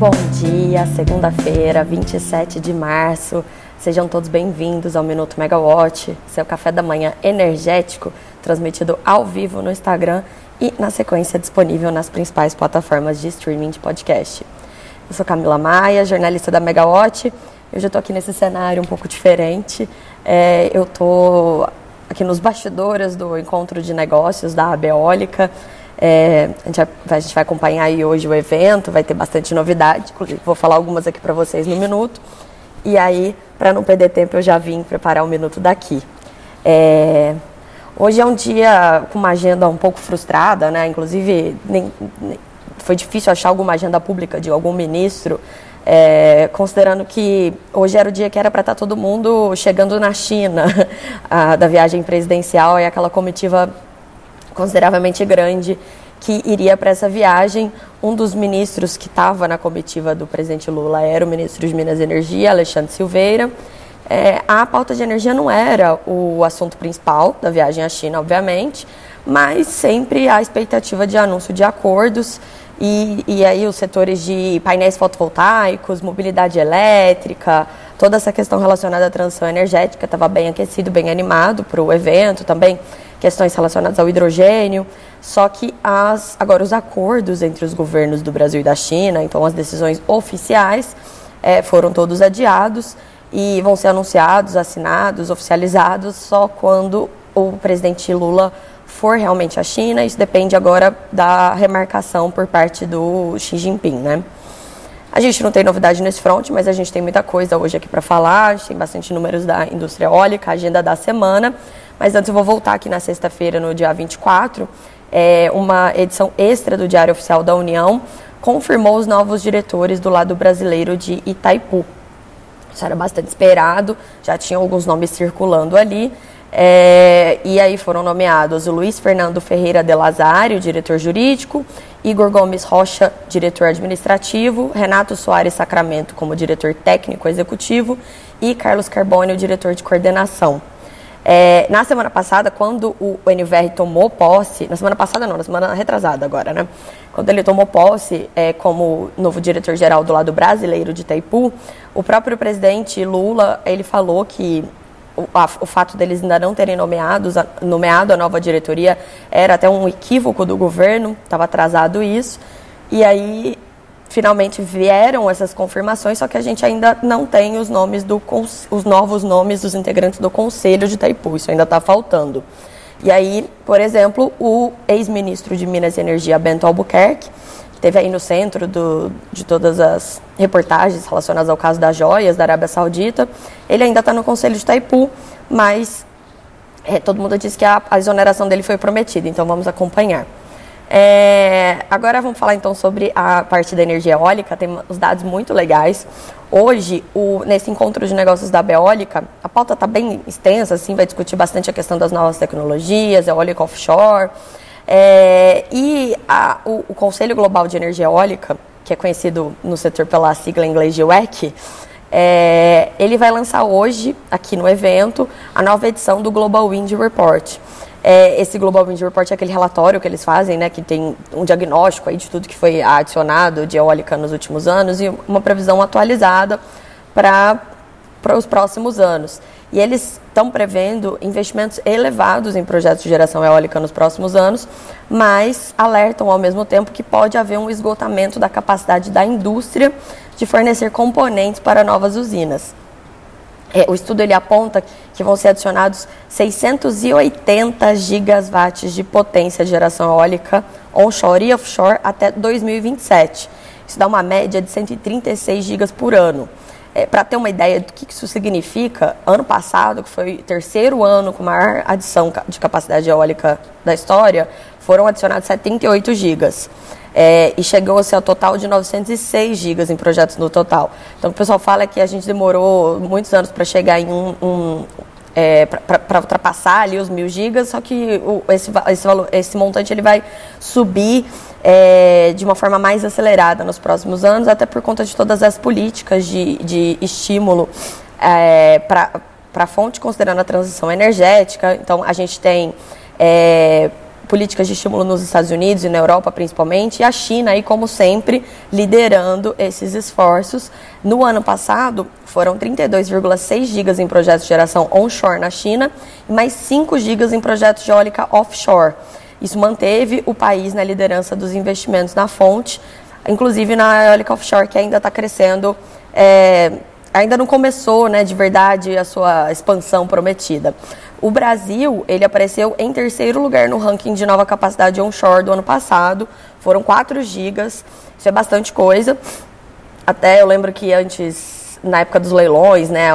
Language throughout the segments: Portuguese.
Bom dia, segunda-feira, 27 de março. Sejam todos bem-vindos ao Minuto Megawatt, seu café da manhã energético, transmitido ao vivo no Instagram e, na sequência, disponível nas principais plataformas de streaming de podcast. Eu sou Camila Maia, jornalista da Megawatt. Eu já estou aqui nesse cenário um pouco diferente. É, eu estou aqui nos bastidores do encontro de negócios da Abeólica. É, a, gente vai, a, gente vai, acompanhar aí hoje o evento, vai ter bastante novidade, vou falar algumas aqui para vocês no minuto. E aí, para não perder tempo, eu já vim preparar um minuto daqui. É, hoje é um dia com uma agenda um pouco frustrada, né? Inclusive, nem, nem, foi difícil achar alguma agenda pública de algum ministro, é, considerando que hoje era o dia que era para estar tá todo mundo chegando na China, a, da viagem presidencial e aquela comitiva consideravelmente grande que iria para essa viagem. Um dos ministros que estava na comitiva do presidente Lula era o ministro de Minas e Energia, Alexandre Silveira. É, a pauta de energia não era o assunto principal da viagem à China, obviamente, mas sempre a expectativa de anúncio de acordos e, e aí os setores de painéis fotovoltaicos, mobilidade elétrica, toda essa questão relacionada à transição energética estava bem aquecido, bem animado para o evento também questões relacionadas ao hidrogênio. Só que as, agora os acordos entre os governos do Brasil e da China, então as decisões oficiais, é, foram todos adiados e vão ser anunciados, assinados, oficializados só quando o presidente Lula for realmente à China. Isso depende agora da remarcação por parte do Xi Jinping, né? A gente não tem novidade nesse front, mas a gente tem muita coisa hoje aqui para falar. A gente tem bastante números da indústria eólica, agenda da semana. Mas antes eu vou voltar aqui na sexta-feira, no dia 24, é, uma edição extra do Diário Oficial da União confirmou os novos diretores do lado brasileiro de Itaipu. Isso era bastante esperado, já tinha alguns nomes circulando ali. É, e aí foram nomeados o Luiz Fernando Ferreira de Lazário, diretor jurídico, Igor Gomes Rocha, diretor administrativo, Renato Soares Sacramento como diretor técnico executivo e Carlos Carbone, o diretor de coordenação. É, na semana passada, quando o NVR tomou posse, na semana passada não, na semana retrasada agora, né? Quando ele tomou posse é, como novo diretor-geral do lado brasileiro de Itaipu, o próprio presidente Lula, ele falou que o, a, o fato deles ainda não terem nomeados, a, nomeado a nova diretoria era até um equívoco do governo, estava atrasado isso. E aí finalmente vieram essas confirmações, só que a gente ainda não tem os nomes do os novos nomes dos integrantes do Conselho de Itaipu, isso ainda está faltando. E aí, por exemplo, o ex-ministro de Minas e Energia, Bento Albuquerque, que esteve aí no centro do, de todas as reportagens relacionadas ao caso das joias da Arábia Saudita, ele ainda está no Conselho de Itaipu, mas é, todo mundo diz que a, a exoneração dele foi prometida, então vamos acompanhar. É, agora vamos falar então sobre a parte da energia eólica, tem os dados muito legais. Hoje, o, nesse encontro de negócios da Beólica, a pauta está bem extensa, assim, vai discutir bastante a questão das novas tecnologias, eólica offshore. É, e a, o, o, Conselho Global de Energia Eólica, que é conhecido no setor pela sigla em inglês de WEC, é, ele vai lançar hoje, aqui no evento, a nova edição do Global Wind Report. É, esse Global Wind Report é aquele relatório que eles fazem, né, que tem um diagnóstico aí de tudo que foi adicionado de eólica nos últimos anos e uma previsão atualizada para os próximos anos. E eles estão prevendo investimentos elevados em projetos de geração eólica nos próximos anos, mas alertam ao mesmo tempo que pode haver um esgotamento da capacidade da indústria de fornecer componentes para novas usinas. É, o estudo ele aponta que vão ser adicionados 680 gigawatts de potência de geração eólica onshore e offshore até 2027. Isso dá uma média de 136 gigas por ano. É, Para ter uma ideia do que isso significa, ano passado, que foi o terceiro ano com maior adição de capacidade eólica da história, foram adicionados 78 gigas. É, e chegou a ser o total de 906 gigas em projetos no total. Então o pessoal fala que a gente demorou muitos anos para chegar em um, um é, para ultrapassar ali os mil gigas, só que o, esse, esse, valor, esse montante ele vai subir é, de uma forma mais acelerada nos próximos anos, até por conta de todas as políticas de, de estímulo é, para a fonte, considerando a transição energética. Então a gente tem é, políticas de estímulo nos Estados Unidos e na Europa principalmente, e a China aí como sempre liderando esses esforços. No ano passado foram 32,6 gigas em projetos de geração onshore na China e mais 5 gigas em projetos de eólica offshore. Isso manteve o país na liderança dos investimentos na fonte, inclusive na eólica offshore que ainda está crescendo. É, ainda não começou, né, de verdade, a sua expansão prometida. O Brasil, ele apareceu em terceiro lugar no ranking de nova capacidade onshore do ano passado. Foram 4 gigas, isso é bastante coisa. Até eu lembro que antes, na época dos leilões, né,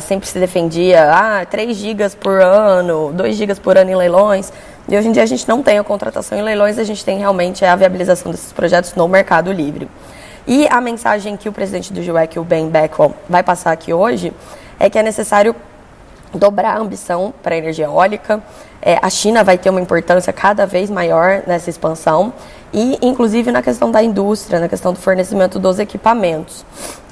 sempre se defendia, ah, 3 gigas por ano, 2 gigas por ano em leilões. E hoje em dia a gente não tem a contratação em leilões, a gente tem realmente a viabilização desses projetos no mercado livre. E a mensagem que o presidente do GIEC, o Ben Beckwell, vai passar aqui hoje é que é necessário dobrar a ambição para a energia eólica. É, a China vai ter uma importância cada vez maior nessa expansão e, inclusive, na questão da indústria, na questão do fornecimento dos equipamentos.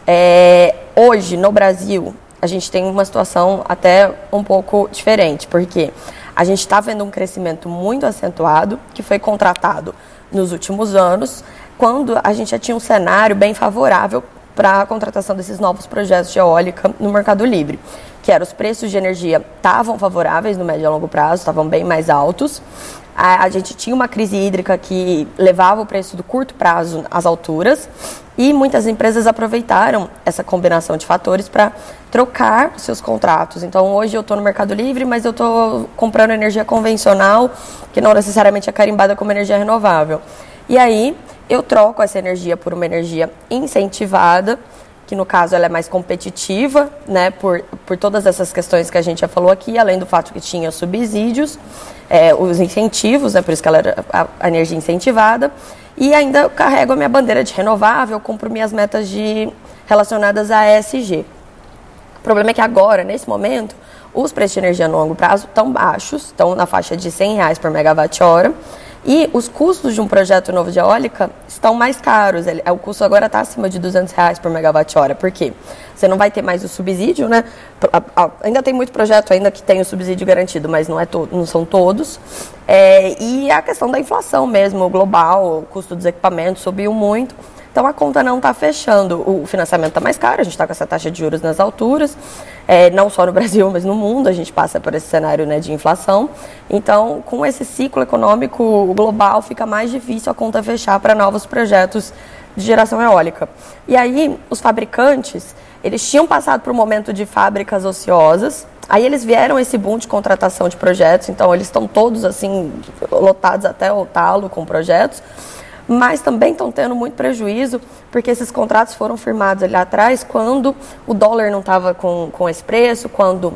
É, hoje, no Brasil, a gente tem uma situação até um pouco diferente, porque a gente está vendo um crescimento muito acentuado, que foi contratado nos últimos anos, quando a gente já tinha um cenário bem favorável para a contratação desses novos projetos de eólica no mercado livre, que eram os preços de energia estavam favoráveis no médio e longo prazo, estavam bem mais altos. A, a, gente tinha uma crise hídrica que levava o preço do curto prazo às alturas e muitas empresas aproveitaram essa combinação de fatores para trocar seus contratos. Então, hoje eu estou no Mercado Livre, mas eu estou comprando energia convencional, que não necessariamente é carimbada como energia renovável. E aí, eu troco essa energia por uma energia incentivada, que no caso ela é mais competitiva, né, por, por todas essas questões que a gente já falou aqui, além do fato que tinha subsídios, é, os incentivos, né, por isso que ela era a, a energia incentivada, e ainda carrego a minha bandeira de renovável, cumpro minhas metas de, relacionadas a ESG. O problema é que agora, nesse momento, os preços de energia no longo prazo estão baixos, estão na faixa de 100 reais por megawatt-hora, e os custos de um projeto novo de eólica estão mais caros. O custo agora está acima de 200 reais por megawatt-hora. Por quê? Você não vai ter mais o subsídio, né? Ainda tem muito projeto ainda que tem o subsídio garantido, mas não, é to, não são todos. É, e a questão da inflação mesmo, global, o custo dos equipamentos subiu muito. Então a conta não está fechando. O financiamento está mais caro, a gente está com essa taxa de juros nas alturas, é, não só no Brasil, mas no mundo, a gente passa por esse cenário né, de inflação. Então, com esse ciclo econômico global, fica mais difícil a conta fechar para novos projetos de geração eólica. E aí, os fabricantes, eles tinham passado por um momento de fábricas ociosas, aí eles vieram esse boom de contratação de projetos, então eles estão todos assim lotados até o talo com projetos mas também estão tendo muito prejuízo, porque esses contratos foram firmados ali atrás quando o dólar não estava com, com esse preço, quando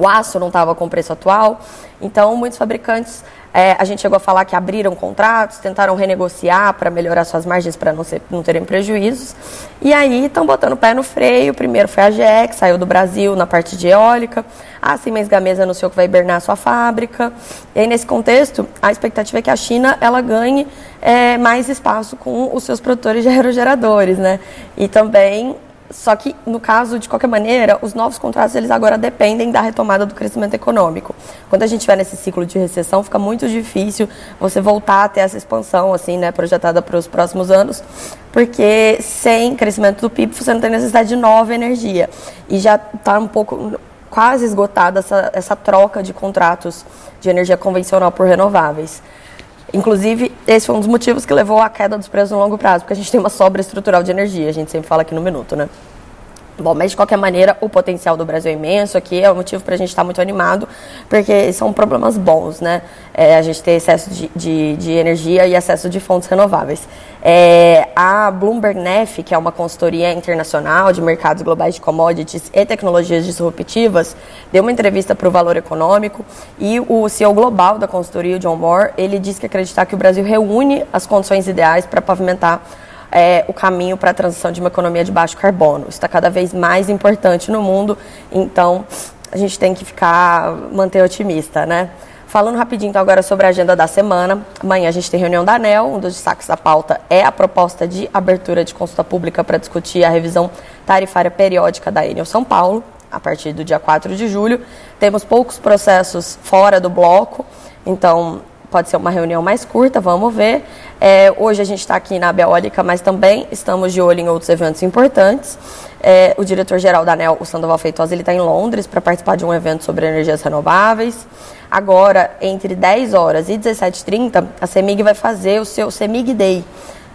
o aço não estava com preço atual. Então, muitos fabricantes é, a gente chegou a falar que abriram contratos, tentaram renegociar para melhorar suas margens para não, não terem prejuízos. E aí estão botando o pé no freio. Primeiro foi a GE, que saiu do Brasil na parte de eólica. A Siemens Gamesa anunciou que vai hibernar sua fábrica. E aí, nesse contexto, a expectativa é que a China ela ganhe é, mais espaço com os seus produtores de aerogeradores, né? E também só que, no caso, de qualquer maneira, os novos contratos eles agora dependem da retomada do crescimento econômico. Quando a gente estiver nesse ciclo de recessão, fica muito difícil você voltar a ter essa expansão assim, né, projetada para os próximos anos, porque sem crescimento do PIB você não tem necessidade de nova energia. E já está um pouco quase esgotada essa, essa troca de contratos de energia convencional por renováveis. Inclusive, esse foi um dos motivos que levou à queda dos preços no longo prazo, porque a gente tem uma sobra estrutural de energia, a gente sempre fala aqui no minuto, né? Bom, mas de qualquer maneira, o potencial do Brasil é imenso aqui, é o motivo para a gente estar tá muito animado, porque são problemas bons, né? É, a gente ter excesso de, de, de, energia e acesso de fontes renováveis. É, a Bloomberg NEF, que é uma consultoria internacional de mercados globais de commodities e tecnologias disruptivas, deu uma entrevista para o Valor Econômico e o CEO global da consultoria, o John Moore, ele disse que acreditar que o Brasil reúne as condições ideais para pavimentar é, o caminho para a transição de uma economia de baixo carbono. Está cada vez mais importante no mundo, então a gente tem que ficar, manter otimista, né? Falando rapidinho então agora sobre a agenda da semana. Amanhã a gente tem reunião da ANEL, um dos destaques da pauta é a proposta de abertura de consulta pública para discutir a revisão tarifária periódica da Enel São Paulo, a partir do dia 4 de julho. Temos poucos processos fora do bloco, então pode ser uma reunião mais curta, vamos ver. É, hoje a gente está aqui na Beólica, mas também estamos de olho em outros eventos importantes. É, o diretor-geral da ANEL, o Sandoval Feitosa, ele está em Londres para participar de um evento sobre energias renováveis. Agora, entre 10 horas e 17h30, a CEMIG vai fazer o seu CEMIG Day.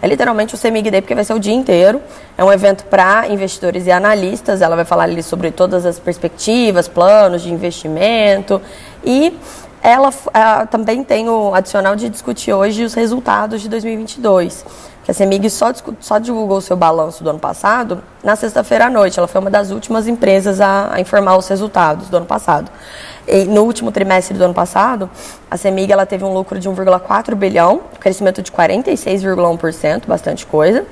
É literalmente o CEMIG Day, porque vai ser o dia inteiro. É um evento para investidores e analistas. Ela vai falar ali sobre todas as perspectivas, planos de investimento. E ela, também tem o adicional de discutir hoje os resultados de 2022 que a CEMIG só, só divulgou o seu balanço do ano passado na sexta-feira à noite. Ela foi uma das últimas empresas a, a, informar os resultados do ano passado. E no último trimestre do ano passado, a CEMIG ela teve um lucro de 1,4 bilhão, crescimento de 46,1%, bastante coisa.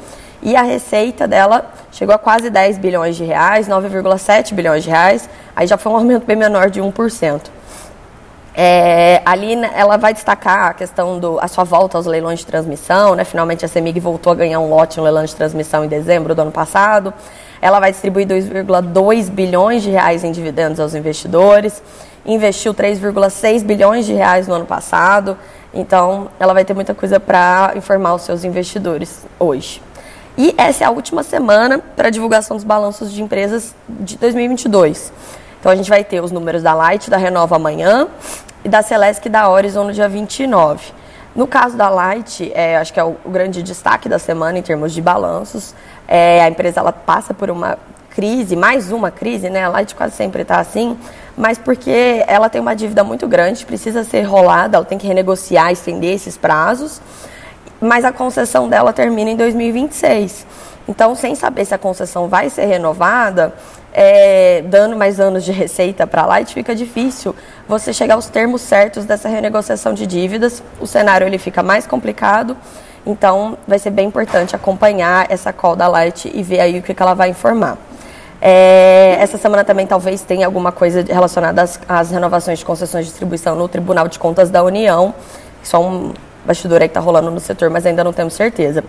E a receita dela chegou a quase 10 bilhões de reais, 9,7 bilhões de reais. Aí já foi um aumento bem menor de 1%. É, ali né, ela vai destacar a questão do a sua volta aos leilões de transmissão, né? Finalmente a CEMIG voltou a ganhar um lote no leilão de transmissão em dezembro do ano passado. Ela vai distribuir 2,2 bilhões de reais em dividendos aos investidores. Investiu 3,6 bilhões de reais no ano passado. Então, ela vai ter muita coisa para informar os seus investidores hoje. E essa é a última semana para divulgação dos balanços de empresas de 2022. Então a gente vai ter os números da Light, da Renova amanhã, e da Celesc e da Horizon no dia 29. No caso da Light, é, acho que é o, grande destaque da semana em termos de balanços. É, a empresa ela passa por uma crise, mais uma crise, né? A Light quase sempre está assim, mas porque ela tem uma dívida muito grande, precisa ser rolada, ela tem que renegociar, estender esses prazos, mas a concessão dela termina em 2026. Então, sem saber se a concessão vai ser renovada, é, dando mais anos de receita para a Light, fica difícil você chegar aos termos certos dessa renegociação de dívidas. O cenário ele fica mais complicado, então vai ser bem importante acompanhar essa call da Light e ver aí o que, que ela vai informar. É, essa semana também talvez tenha alguma coisa relacionada às, às, renovações de concessões de distribuição no Tribunal de Contas da União. Só um bastidor aí que está rolando no setor, mas ainda não temos certeza.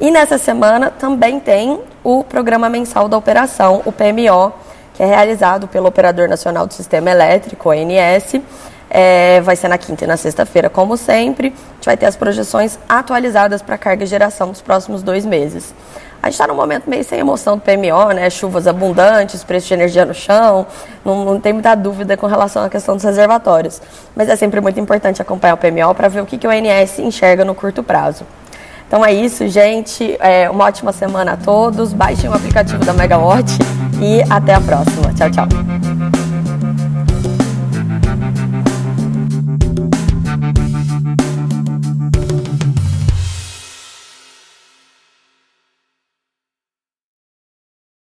E nessa semana também tem o programa mensal da operação, o PMO, que é realizado pelo Operador Nacional do Sistema Elétrico, ONS. É, vai ser na quinta e na sexta-feira, como sempre. A gente vai ter as projeções atualizadas para carga e geração dos próximos dois meses. A gente está num momento meio sem emoção do PMO, né? Chuvas abundantes, preço de energia no chão, não, não, tem muita dúvida com relação à questão dos reservatórios. Mas é sempre muito importante acompanhar o PMO para ver o que, que o ONS enxerga no curto prazo. Então é isso, gente. É uma ótima semana a todos. Baixem o aplicativo da Megawatt e até a próxima. Tchau, tchau.